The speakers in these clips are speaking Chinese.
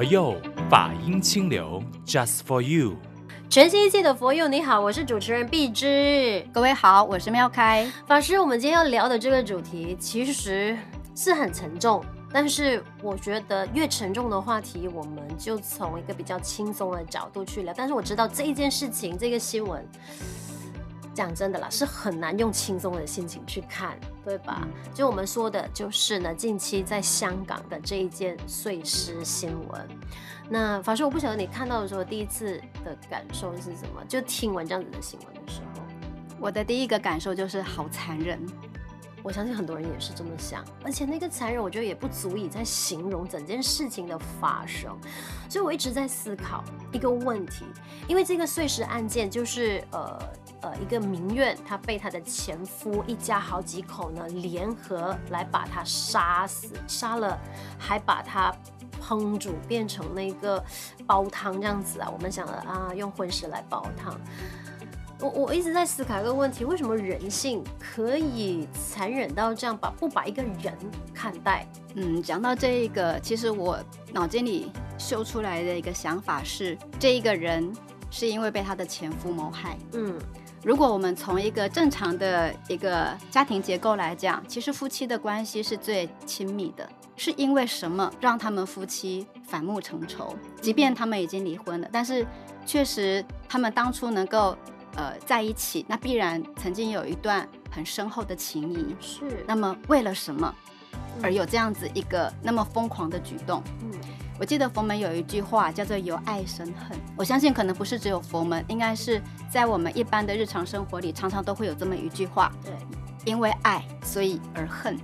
佛佑法音清流，Just for you。全新一季的佛佑，你好，我是主持人碧芝。各位好，我是妙开法师。我们今天要聊的这个主题其实是很沉重，但是我觉得越沉重的话题，我们就从一个比较轻松的角度去聊。但是我知道这一件事情，这个新闻。讲真的啦，是很难用轻松的心情去看，对吧？就我们说的，就是呢，近期在香港的这一件碎尸新闻。那法师，我不晓得你看到的时候，第一次的感受是什么？就听完这样子的新闻的时候，我的第一个感受就是好残忍。我相信很多人也是这么想，而且那个残忍，我觉得也不足以在形容整件事情的发生。所以我一直在思考一个问题，因为这个碎尸案件就是呃。呃，一个民怨，她被她的前夫一家好几口呢联合来把她杀死，杀了还把她烹煮变成那个煲汤这样子啊。我们想了啊，用荤食来煲汤。我我一直在思考一个问题：为什么人性可以残忍到这样把不把一个人看待？嗯，讲到这一个，其实我脑筋里秀出来的一个想法是，这一个人是因为被他的前夫谋害。嗯。如果我们从一个正常的一个家庭结构来讲，其实夫妻的关系是最亲密的。是因为什么让他们夫妻反目成仇？即便他们已经离婚了，但是确实他们当初能够呃在一起，那必然曾经有一段很深厚的情谊。是。那么为了什么而有这样子一个那么疯狂的举动？嗯。我记得佛门有一句话叫做“由爱生恨”，我相信可能不是只有佛门，应该是在我们一般的日常生活里，常常都会有这么一句话。对，因为爱，所以而恨。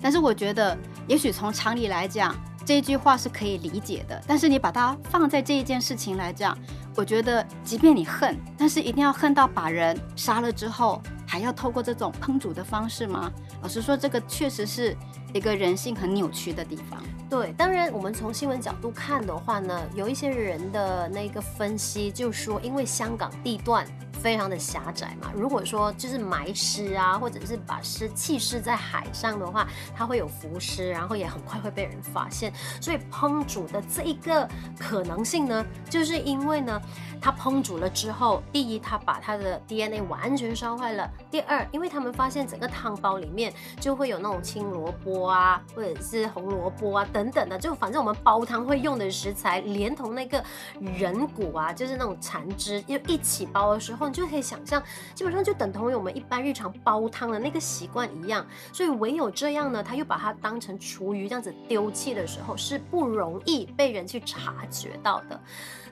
但是我觉得，也许从常理来讲，这一句话是可以理解的。但是你把它放在这一件事情来讲，我觉得，即便你恨，但是一定要恨到把人杀了之后，还要透过这种烹煮的方式吗？老实说，这个确实是一个人性很扭曲的地方。对，当然，我们从新闻角度看的话呢，有一些人的那个分析，就说，因为香港地段。非常的狭窄嘛，如果说就是埋尸啊，或者是把尸弃尸在海上的话，它会有浮尸，然后也很快会被人发现。所以烹煮的这一个可能性呢，就是因为呢，它烹煮了之后，第一，它把它的 DNA 完全烧坏了；第二，因为他们发现整个汤包里面就会有那种青萝卜啊，或者是红萝卜啊等等等的，就反正我们煲汤会用的食材，连同那个人骨啊，就是那种残肢，又一起煲的时候。你就可以想象，基本上就等同于我们一般日常煲汤的那个习惯一样，所以唯有这样呢，他又把它当成厨余这样子丢弃的时候，是不容易被人去察觉到的。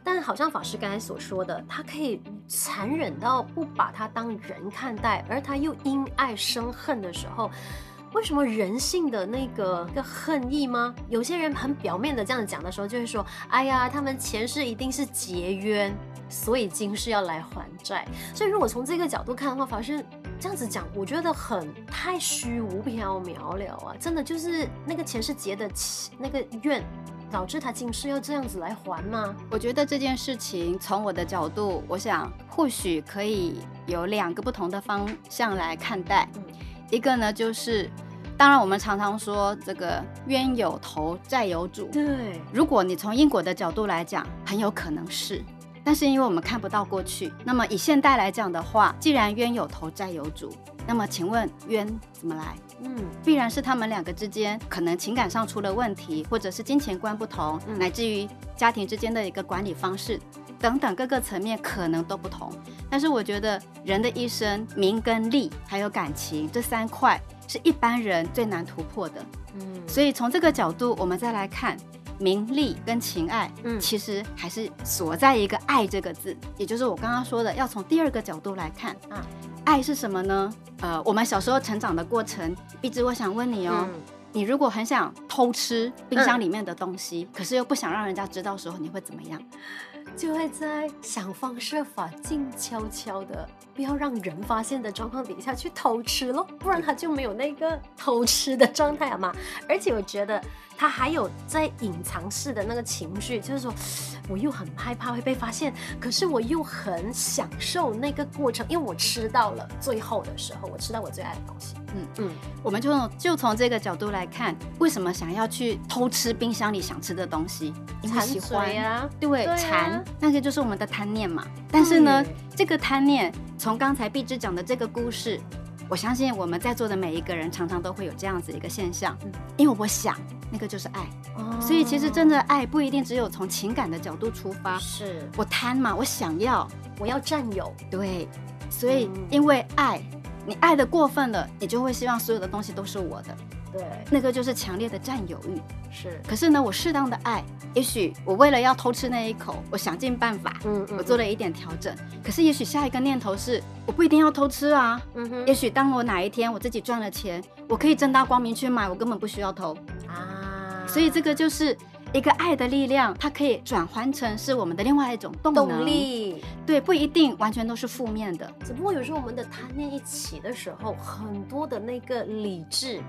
但好像法师刚才所说的，他可以残忍到不把他当人看待，而他又因爱生恨的时候。为什么人性的那个个恨意吗？有些人很表面的这样讲的时候，就会说：“哎呀，他们前世一定是结冤，所以今世要来还债。”所以如果从这个角度看的话，法师这样子讲，我觉得很太虚无缥缈了啊！真的就是那个前世结的那个怨，导致他今世要这样子来还吗？我觉得这件事情从我的角度，我想或许可以有两个不同的方向来看待。嗯、一个呢就是。当然，我们常常说这个冤有头，债有主。对，如果你从因果的角度来讲，很有可能是。但是因为我们看不到过去，那么以现代来讲的话，既然冤有头，债有主，那么请问冤怎么来？嗯，必然是他们两个之间可能情感上出了问题，或者是金钱观不同，嗯、乃至于家庭之间的一个管理方式等等各个层面可能都不同。但是我觉得人的一生，名跟利还有感情这三块。是一般人最难突破的，嗯，所以从这个角度，我们再来看名利跟情爱，嗯，其实还是锁在一个爱这个字，也就是我刚刚说的，要从第二个角度来看。啊，爱是什么呢？呃，我们小时候成长的过程，碧枝，我想问你哦，嗯，你如果很想偷吃冰箱里面的东西，嗯，可是又不想让人家知道的时候，你会怎么样？就会在想方设法静悄悄的不要让人发现的状况底下去偷吃咯，不然他就没有那个偷吃的状态了嘛。而且我觉得他还有在隐藏式的那个情绪，就是说我又很害怕会被发现，可是我又很享受那个过程，因为我吃到了最后的时候，我吃到我最爱的东西。嗯嗯，我们就就从这个角度来看，为什么想要去偷吃冰箱里想吃的东西？因为喜欢呀，对，馋，那个就是我们的贪念嘛。但是呢，这个贪念从刚才碧芝讲的这个故事，我相信我们在座的每一个人常常都会有这样子一个现象，因为我想那个就是爱，哦、所以其实真的爱不一定只有从情感的角度出发，是我贪嘛，我想要，我要占有，对，所以因为爱。你爱的过分了，你就会希望所有的东西都是我的，对，那个就是强烈的占有欲。是，可是呢，我适当的爱，也许我为了要偷吃那一口，我想尽办法，嗯，嗯，嗯，我做了一点调整。可是也许下一个念头是，我不一定要偷吃啊，嗯哼。也许当我哪一天我自己赚了钱，我可以正大光明去买，我根本不需要偷啊。所以这个就是。一个爱的力量，它可以转换成是我们的另外一种动能，动力。对，不一定完全都是负面的。只不过有时候我们的贪念一起的时候，很多的那个理智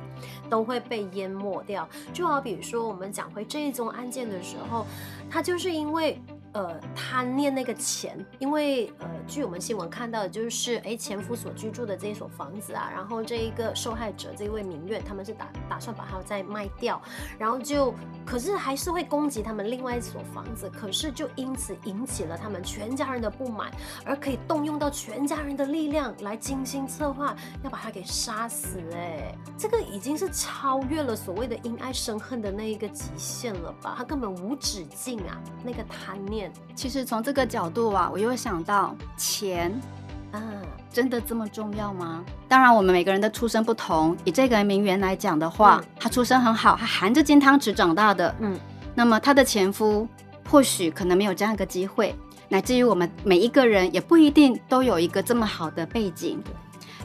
都会被淹没掉。就好比说，我们讲回这一宗案件的时候，它就是因为。呃，贪念那个钱，因为呃，据我们新闻看到的就是，哎，前夫所居住的这一所房子啊，然后这一个受害者这一位民怨，他们是打打算把它再卖掉，然后就，可是还是会攻击他们另外一所房子，可是就因此引起了他们全家人的不满，而可以动用到全家人的力量来精心策划要把他给杀死，哎，这个已经是超越了所谓的因爱生恨的那一个极限了吧？他根本无止境啊，那个贪念。其实从这个角度啊，我又想到钱啊，真的这么重要吗？当然，我们每个人的出身不同。以这个名媛来讲的话，嗯、他出身很好，她含着金汤匙长大的。嗯，那么她的前夫或许可能没有这样一个机会，乃至于我们每一个人也不一定都有一个这么好的背景。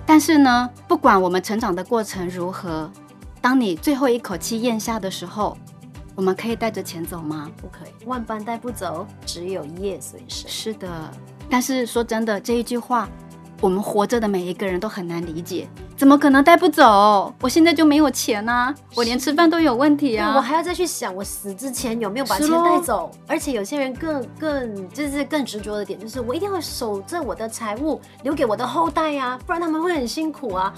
但是呢，不管我们成长的过程如何，当你最后一口气咽下的时候。我们可以带着钱走吗？不可以，万般带不走，只有业随身。是的，但是说真的，这一句话，我们活着的每一个人都很难理解。怎么可能带不走？我现在就没有钱啊，我连吃饭都有问题啊！我还要再去想，我死之前有没有把钱带走？而且有些人更更就是更执着的点，就是我一定要守着我的财物，留给我的后代呀，不然他们会很辛苦啊。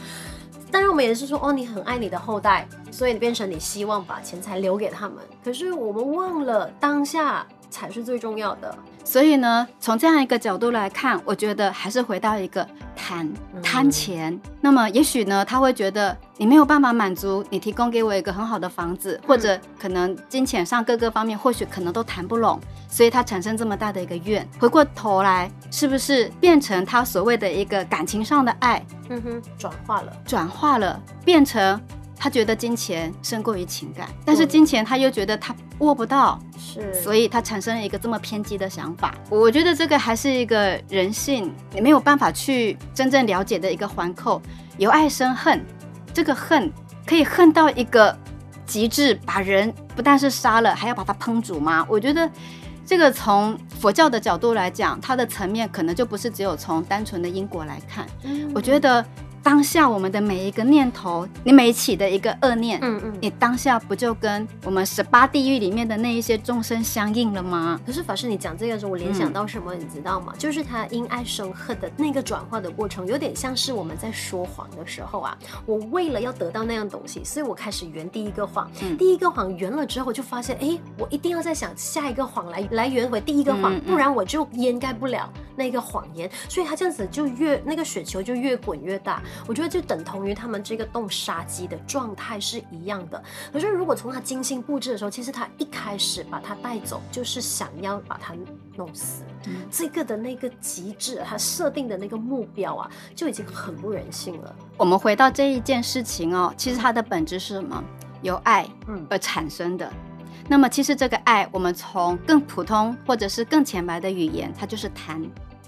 当然，我们也是说，哦，你很爱你的后代，所以变成你希望把钱财留给他们。可是我们忘了当下才是最重要的。所以呢，从这样一个角度来看，我觉得还是回到一个贪贪钱。嗯、那么也许呢，他会觉得你没有办法满足你提供给我一个很好的房子，或者可能金钱上各个方面或许可能都谈不拢，所以他产生这么大的一个怨。回过头来，是不是变成他所谓的一个感情上的爱？嗯哼，转化了，转化了，变成。他觉得金钱胜过于情感，但是金钱他又觉得他握不到，是，所以他产生了一个这么偏激的想法。我觉得这个还是一个人性，你没有办法去真正了解的一个环扣。由爱生恨，这个恨可以恨到一个极致，把人不但是杀了，还要把他烹煮吗？我觉得这个从佛教的角度来讲，它的层面可能就不是只有从单纯的因果来看。嗯，我觉得。当下我们的每一个念头，你每起的一个恶念，嗯嗯，你当下不就跟我们十八地狱里面的那一些众生相应了吗？可是法师，你讲这个时候，我联想到什么，你知道吗？嗯、就是他因爱生恨的那个转化的过程，有点像是我们在说谎的时候啊。我为了要得到那样东西，所以我开始圆第一个谎。嗯、第一个谎圆了之后，就发现，哎，我一定要再想下一个谎来来圆回第一个谎，不然我就掩盖不了那个谎言。所以他这样子就越那个雪球就越滚越大。我觉得就等同于他们这个动杀机的状态是一样的。可是如果从他精心布置的时候，其实他一开始把他带走，就是想要把他弄死。嗯、这个的那个极致，他设定的那个目标啊，就已经很不人性了。我们回到这一件事情哦，其实它的本质是什么？由爱而产生的。嗯、那么其实这个爱，我们从更普通或者是更浅白的语言，它就是贪。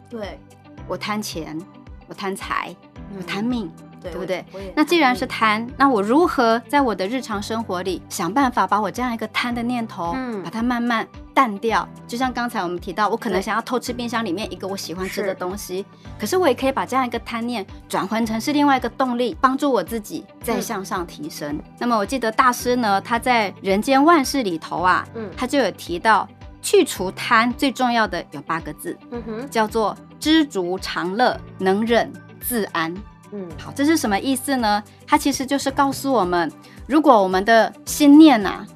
对，我贪钱，我贪财。我贪命，对不对？那既然是贪，那我如何在我的日常生活里想办法把我这样一个贪的念头，嗯，把它慢慢淡掉？就像刚才我们提到，我可能想要偷吃冰箱里面一个我喜欢吃的东西，可是我也可以把这样一个贪念转换成是另外一个动力，帮助我自己再向上提升。嗯、那么我记得大师呢，他在《人间万事》里头啊，嗯，他就有提到。去除贪最重要的有八个字，嗯哼，叫做知足常乐，能忍自安。嗯，好，这是什么意思呢？它其实就是告诉我们，如果我们的心念呐、啊，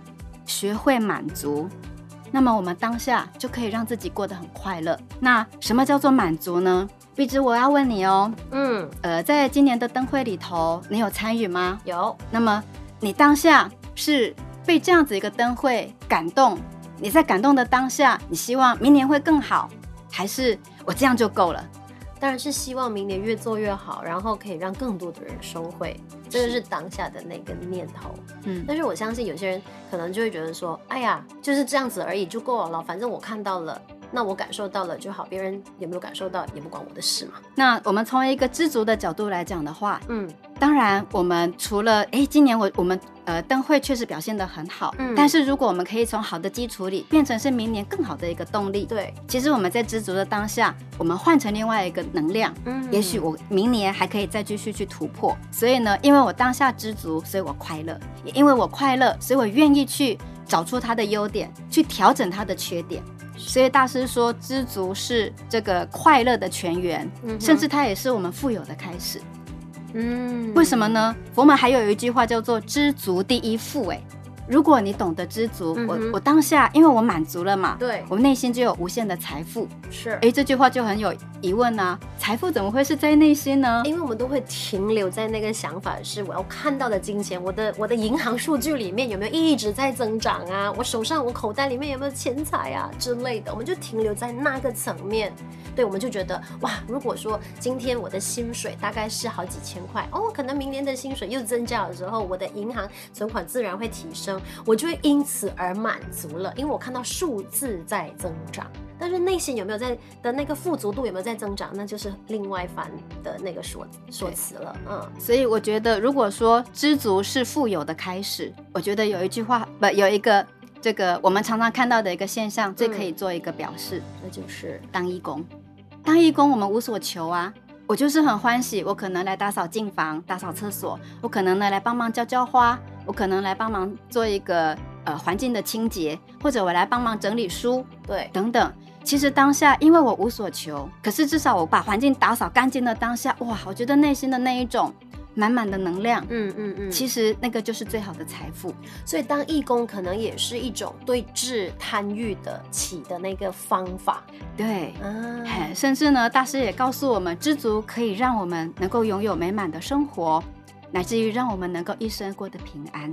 学会满足，那么我们当下就可以让自己过得很快乐。那什么叫做满足呢？碧芝，我要问你哦，嗯，呃，在今年的灯会里头，你有参与吗？有。那么你当下是被这样子一个灯会感动？你在感动的当下，你希望明年会更好，还是我这样就够了？当然是希望明年越做越好，然后可以让更多的人收回，这个是当下的那个念头。嗯，但是我相信有些人可能就会觉得说，哎呀，就是这样子而已，就够了，反正我看到了。那我感受到了就好，别人有没有感受到也不关我的事嘛。那我们从一个知足的角度来讲的话，嗯，当然我们除了哎，今年我我们呃灯会确实表现得很好，嗯，但是如果我们可以从好的基础里变成是明年更好的一个动力，对，其实我们在知足的当下，我们换成另外一个能量，嗯，也许我明年还可以再继续去突破。所以呢，因为我当下知足，所以我快乐；也因为我快乐，所以我愿意去找出它的优点，去调整它的缺点。所以大师说，知足是这个快乐的泉源，嗯、甚至它也是我们富有的开始。嗯，为什么呢？佛门还有一句话叫做“知足第一富”哎。如果你懂得知足，嗯、我我当下因为我满足了嘛，对，我内心就有无限的财富。是，哎，这句话就很有疑问啊，财富怎么会是在内心呢？因为我们都会停留在那个想法，是我要看到的金钱，我的我的银行数据里面有没有一直在增长啊？我手上我口袋里面有没有钱财啊之类的？我们就停留在那个层面，对，我们就觉得哇，如果说今天我的薪水大概是好几千块哦，可能明年的薪水又增加了之后，我的银行存款自然会提升。我就会因此而满足了，因为我看到数字在增长，但是内心有没有在的那个富足度有没有在增长，那就是另外一番的那个说说辞了。嗯，所以我觉得，如果说知足是富有的开始，我觉得有一句话不有一个这个我们常常看到的一个现象，最可以做一个表示，嗯，那就是当义工。当义工，我们无所求啊。我就是很欢喜，我可能来打扫净房、打扫厕所，我可能呢来帮忙浇浇花，我可能来帮忙做一个呃环境的清洁，或者我来帮忙整理书，对，等等。其实当下因为我无所求，可是至少我把环境打扫干净的当下，哇，我觉得内心的那一种。满满的能量，嗯嗯嗯，其实那个就是最好的财富。所以当义工可能也是一种对治贪欲的起的那个方法。对，嗯，甚至呢，大师也告诉我们，知足可以让我们能够拥有美满的生活，乃至于让我们能够一生过得平安。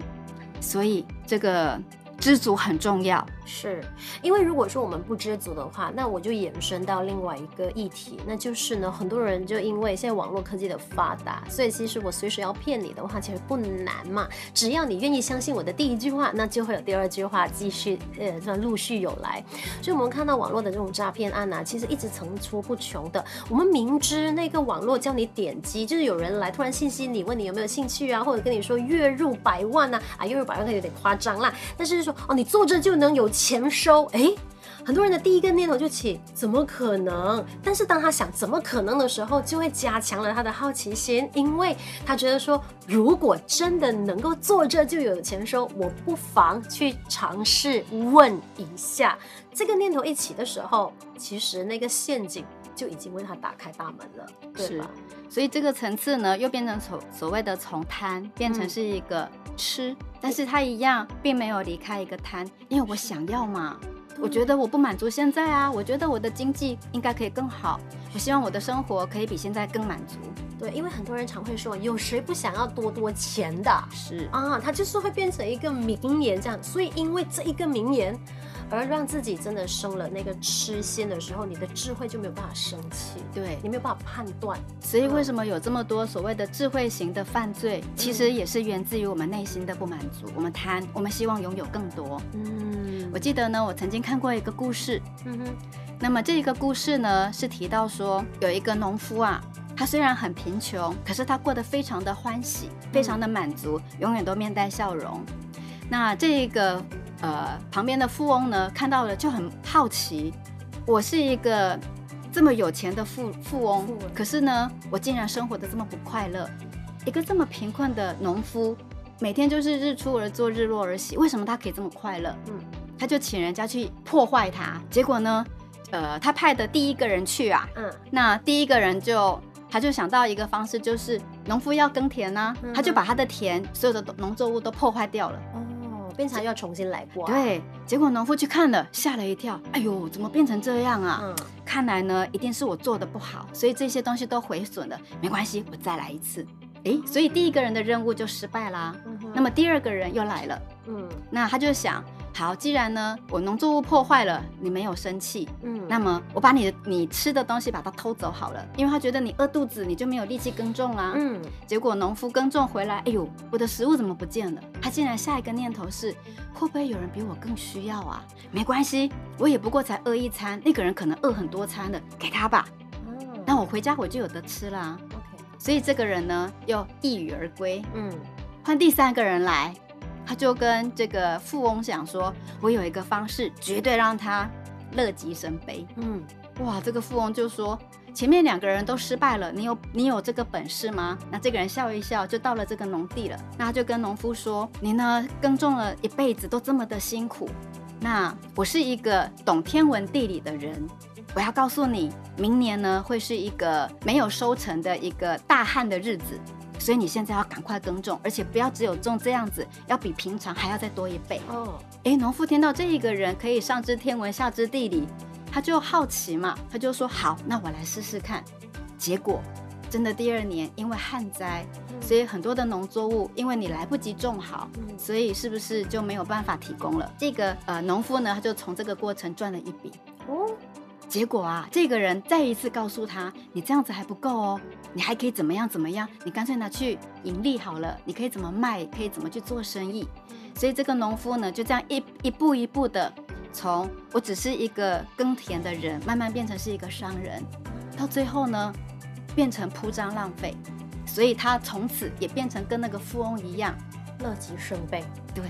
所以这个。知足很重要，是因为如果说我们不知足的话，那我就延伸到另外一个议题，那就是呢，很多人就因为现在网络科技的发达，所以其实我随时要骗你的话，其实不难嘛。只要你愿意相信我的第一句话，那就会有第二句话继续，呃，算陆续有来。所以我们看到网络的这种诈骗案啊，其实一直层出不穷的。我们明知那个网络叫你点击，就是有人来突然信息你，问你有没有兴趣啊，或者跟你说月入百万啊，啊，月入百万可有点夸张啦，但是。说哦，你坐着就能有钱收，哎，很多人的第一个念头就起，怎么可能？但是当他想怎么可能的时候，就会加强了他的好奇心，因为他觉得说，如果真的能够坐着就有钱收，我不妨去尝试问一下。这个念头一起的时候，其实那个陷阱就已经为他打开大门了，对吧？所以这个层次呢，又变成所所谓的从贪变成是一个吃。嗯但是他一样，并没有离开一个贪，因为我想要嘛，我觉得我不满足现在啊，我觉得我的经济应该可以更好，我希望我的生活可以比现在更满足。对，因为很多人常会说，有谁不想要多多钱的？是啊，他就是会变成一个名言这样，所以因为这一个名言。而让自己真的生了那个痴心的时候，你的智慧就没有办法生气，对，你没有办法判断。所以为什么有这么多所谓的智慧型的犯罪，嗯、其实也是源自于我们内心的不满足，我们贪，我们希望拥有更多。嗯，我记得呢，我曾经看过一个故事，嗯哼，那么这一个故事呢，是提到说有一个农夫啊，他虽然很贫穷，可是他过得非常的欢喜，非常的满足，永远都面带笑容。那这个呃旁边的富翁呢，看到了就很好奇，我是一个这么有钱的富富翁，可是呢，我竟然生活的这么不快乐。一个这么贫困的农夫，每天就是日出而作，日落而息，为什么他可以这么快乐？嗯，他就请人家去破坏他，结果呢，呃，他派的第一个人去啊，嗯，那第一个人就。他就想到一个方式，就是农夫要耕田呢、啊，他就把他的田所有的农作物都破坏掉了。哦，变成要重新来过。对，结果农夫去看了，吓了一跳。哎呦，怎么变成这样啊？嗯，看来呢，一定是我做的不好，所以这些东西都毁损了。没关系，我再来一次。哎，所以第一个人的任务就失败啦。嗯。那么第二个人又来了。嗯，那他就想。好，既然呢，我农作物破坏了，你没有生气，嗯，那么我把你的你吃的东西把它偷走好了，因为他觉得你饿肚子，你就没有力气耕种啦，嗯，结果农夫耕种回来，哎呦，我的食物怎么不见了？他竟然下一个念头是，会不会有人比我更需要啊？没关系，我也不过才饿一餐，那个人可能饿很多餐的，给他吧，嗯，那我回家我就有得吃啦。所以这个人呢又一语而归，嗯，换第三个人来。他就跟这个富翁讲说：“我有一个方式，绝对让他乐极生悲。”嗯，哇，这个富翁就说：“前面两个人都失败了，你有你有这个本事吗？”那这个人笑一笑，就到了这个农地了。那他就跟农夫说：“你呢，耕种了一辈子都这么的辛苦，那我是一个懂天文地理的人，我要告诉你，明年呢会是一个没有收成的一个大旱的日子。”所以你现在要赶快耕种，而且不要只有种这样子，要比平常还要再多一倍哦。哎，农夫听到这一个人可以上知天文下知地理，他就好奇嘛，他就说好，那我来试试看。结果真的第二年因为旱灾，所以很多的农作物因为你来不及种好，所以是不是就没有办法提供了？这个呃农夫呢，他就从这个过程赚了一笔哦。结果啊，这个人再一次告诉他：“你这样子还不够哦，你还可以怎么样怎么样？你干脆拿去盈利好了，你可以怎么卖，可以怎么去做生意。”所以这个农夫呢，就这样一一步一步的，从我只是一个耕田的人，慢慢变成是一个商人，到最后呢，变成铺张浪费。所以他从此也变成跟那个富翁一样，乐极生悲。对。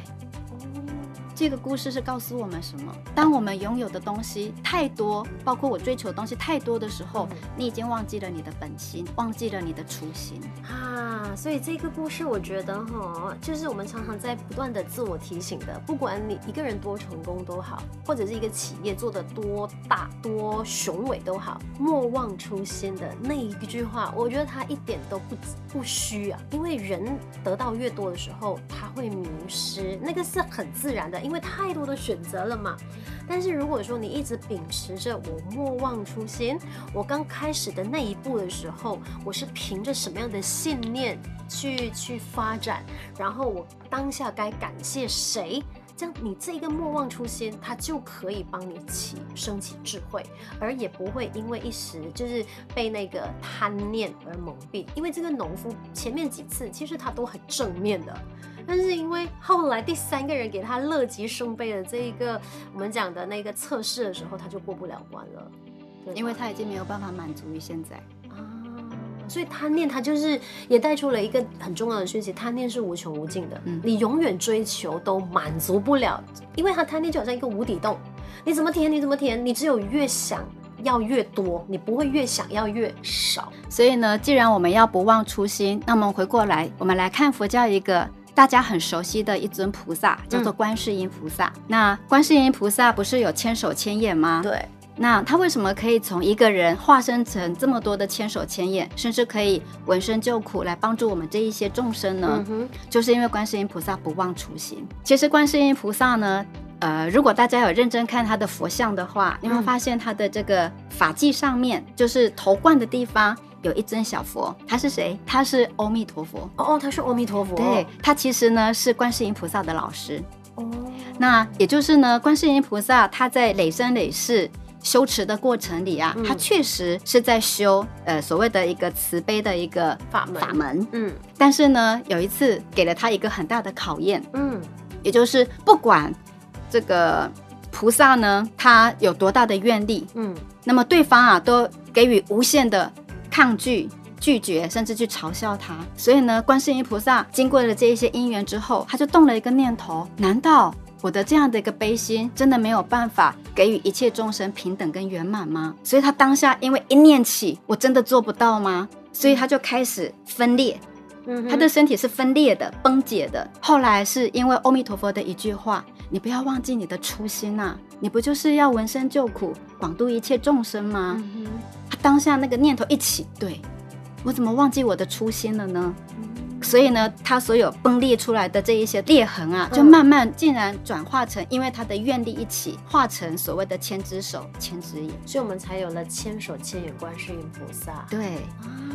这个故事是告诉我们什么？当我们拥有的东西太多，包括我追求的东西太多的时候，嗯、你已经忘记了你的本心，忘记了你的初心啊！所以这个故事，我觉得哈，就是我们常常在不断的自我提醒的。不管你一个人多成功都好，或者是一个企业做得多大多雄伟都好，莫忘初心的那一句话，我觉得它一点都不不虚啊。因为人得到越多的时候，他会迷失，那个是很自然的。因为太多的选择了嘛，但是如果说你一直秉持着我莫忘初心，我刚开始的那一步的时候，我是凭着什么样的信念去去发展，然后我当下该感谢谁，这样你这个莫忘初心，它就可以帮你起升起智慧，而也不会因为一时就是被那个贪念而蒙蔽。因为这个农夫前面几次其实他都很正面的。但是因为后来第三个人给他乐极生悲的这一个我们讲的那个测试的时候，他就过不了关了，因为他已经没有办法满足于现在啊，所以贪念他就是也带出了一个很重要的讯息，贪念是无穷无尽的，嗯，你永远追求都满足不了，因为他贪念就好像一个无底洞，你怎么填你怎么填，你只有越想要越多，你不会越想要越少。所以呢，既然我们要不忘初心，那么回过来，我们来看佛教一个。大家很熟悉的一尊菩萨叫做观世音菩萨。嗯、那观世音菩萨不是有千手千眼吗？对。那他为什么可以从一个人化身成这么多的千手千眼，甚至可以闻声救苦来帮助我们这一些众生呢？嗯。就是因为观世音菩萨不忘初心。其实观世音菩萨呢，呃，如果大家有认真看他的佛像的话，你会发现他的这个发髻上面，就是头冠的地方。有一尊小佛，他是谁？他是阿弥陀佛。哦哦，他是阿弥陀佛。对，他其实呢是观世音菩萨的老师。哦，那也就是呢，观世音菩萨他在累生累世修持的过程里啊，嗯、他确实是在修呃所谓的一个慈悲的一个法门。法门。嗯，但是呢，有一次给了他一个很大的考验。嗯，也就是不管这个菩萨呢，他有多大的愿力，嗯，那么对方啊都给予无限的。抗拒拒绝，甚至去嘲笑他。所以呢，观世音菩萨经过了这一些因缘之后，他就动了一个念头：难道我的这样的一个悲心，真的没有办法给予一切众生平等跟圆满吗？所以他当下因为一念起，我真的做不到吗？所以他就开始分裂，他的身体是分裂的、崩解的。后来是因为阿弥陀佛的一句话：“你不要忘记你的初心呐、啊，你不就是要闻声救苦，广度一切众生吗？”他当下那个念头一起，对，我怎么忘记我的初心了呢？所以呢，他所有崩裂出来的这一些裂痕啊，就慢慢竟然转化成，因为他的愿力一起化成所谓的千只手、千只眼，所以我们才有了千手千眼观世音菩萨。对，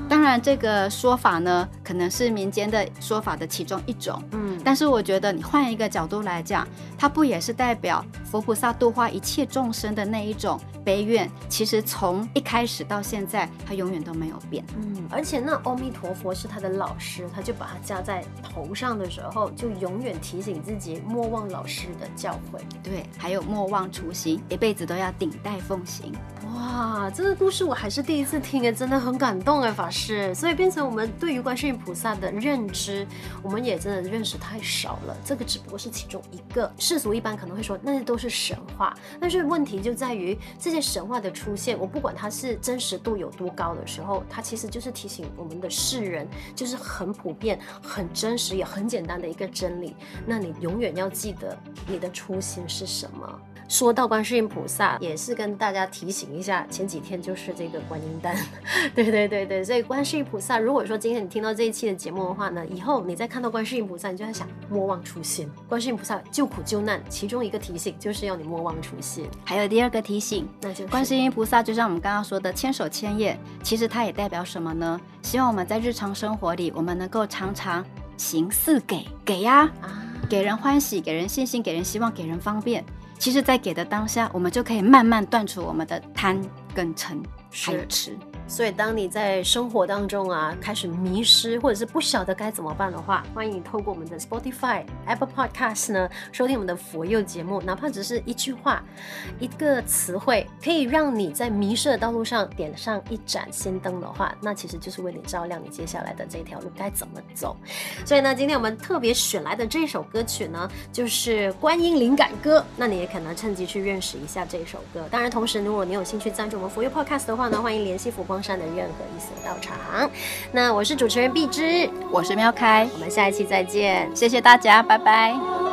当然这个说法呢，可能是民间的说法的其中一种。嗯，但是我觉得你换一个角度来讲，它不也是代表佛菩萨度化一切众生的那一种悲愿？其实从一开始到现在，它永远都没有变。嗯，而且那阿弥陀佛是他的老师，他就。把它加在头上的时候，就永远提醒自己莫忘老师的教诲，对，还有莫忘初心，一辈子都要顶戴奉行。哇，这个故事我还是第一次听诶，真的很感动诶，法师。所以变成我们对于观世音菩萨的认知，我们也真的认识太少了。这个只不过是其中一个。世俗一般可能会说那些都是神话，但是问题就在于这些神话的出现，我不管它是真实度有多高的时候，它其实就是提醒我们的世人，就是很普遍。很真实也很简单的一个真理，那你永远要记得你的初心是什么。说到观世音菩萨，也是跟大家提醒一下，前几天就是这个观音诞，对对对对，所以观世音菩萨，如果说今天你听到这一期的节目的话呢，以后你再看到观世音菩萨，你就在想莫忘初心。观世音菩萨救苦救难，其中一个提醒就是要你莫忘初心。还有第二个提醒，那就是观世音菩萨，就像我们刚刚说的千手千眼，其实它也代表什么呢？希望我们在日常生活里，我们能够常常行似给，给呀，啊，给人欢喜，给人信心，给人希望，给人方便。其实，在给的当下，我们就可以慢慢断除我们的贪跟嗔，还有痴。所以，当你在生活当中啊开始迷失，或者是不晓得该怎么办的话，欢迎你透过我们的 Spotify、Apple Podcast 呢收听我们的佛佑节目，哪怕只是一句话、一个词汇，可以让你在迷失的道路上点上一盏心灯的话，那其实就是为你照亮你接下来的这条路该怎么走。所以呢，今天我们特别选来的这首歌曲呢，就是《观音灵感歌》，那你也可能趁机去认识一下这首歌。当然，同时如果你有兴趣赞助我们佛佑 Podcast 的话呢，欢迎联系佛光山的任何一所道场。那我是主持人碧芝，我是喵开，我们下一期再见，谢谢大家，拜拜。